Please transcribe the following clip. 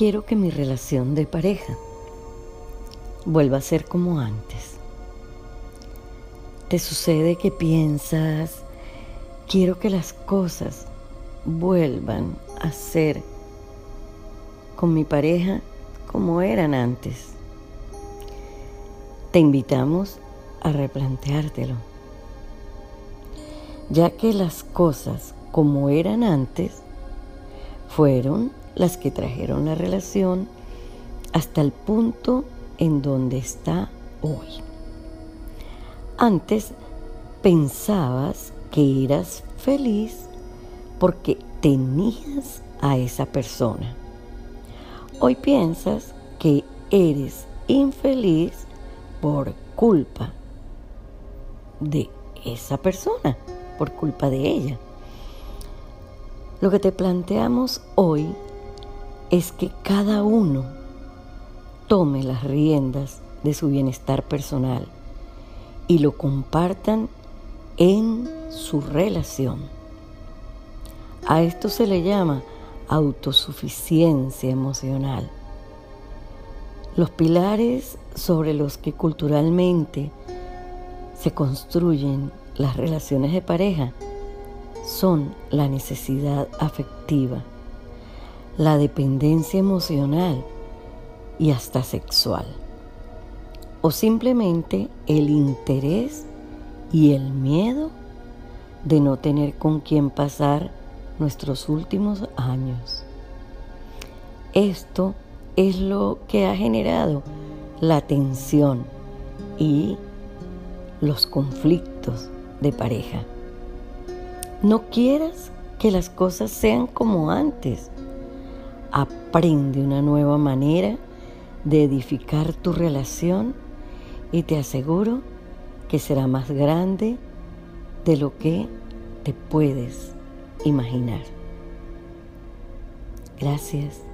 quiero que mi relación de pareja vuelva a ser como antes. Te sucede que piensas, quiero que las cosas vuelvan a ser con mi pareja como eran antes. Te invitamos a replanteártelo, ya que las cosas como eran antes fueron las que trajeron la relación hasta el punto en donde está hoy. Antes pensabas que eras feliz porque tenías a esa persona. Hoy piensas que eres infeliz por culpa de esa persona, por culpa de ella. Lo que te planteamos hoy es que cada uno tome las riendas de su bienestar personal y lo compartan en su relación. A esto se le llama autosuficiencia emocional. Los pilares sobre los que culturalmente se construyen las relaciones de pareja son la necesidad afectiva, la dependencia emocional y hasta sexual, o simplemente el interés y el miedo de no tener con quién pasar nuestros últimos años. Esto es lo que ha generado la tensión y los conflictos de pareja. No quieras que las cosas sean como antes. Aprende una nueva manera de edificar tu relación y te aseguro que será más grande de lo que te puedes imaginar. Gracias.